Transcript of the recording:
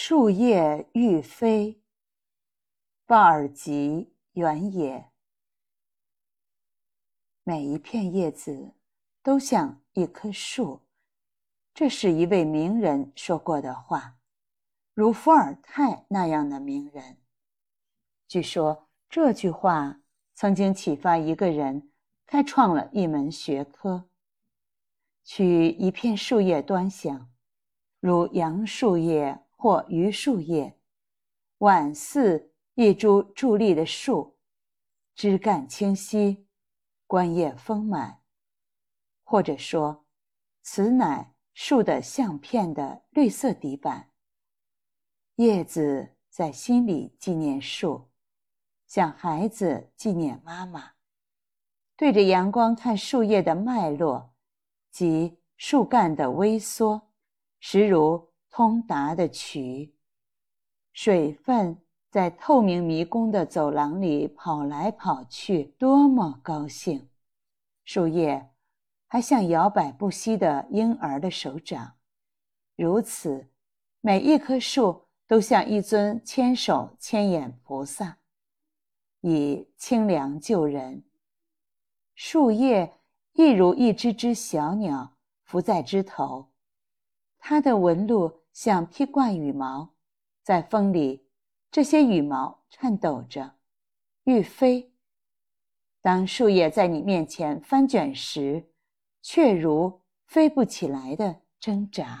树叶欲飞，鲍尔吉原野。每一片叶子都像一棵树，这是一位名人说过的话，如伏尔泰那样的名人。据说这句话曾经启发一个人，开创了一门学科。取一片树叶端详，如杨树叶。或榆树叶，宛似一株伫立的树，枝干清晰，冠叶丰满。或者说，此乃树的相片的绿色底板。叶子在心里纪念树，像孩子纪念妈妈。对着阳光看树叶的脉络及树干的微缩，实如。通达的渠，水分在透明迷宫的走廊里跑来跑去，多么高兴！树叶还像摇摆不息的婴儿的手掌，如此，每一棵树都像一尊千手千眼菩萨，以清凉救人。树叶亦如一只只小鸟伏在枝头，它的纹路。像披挂羽毛，在风里，这些羽毛颤抖着，欲飞。当树叶在你面前翻卷时，却如飞不起来的挣扎。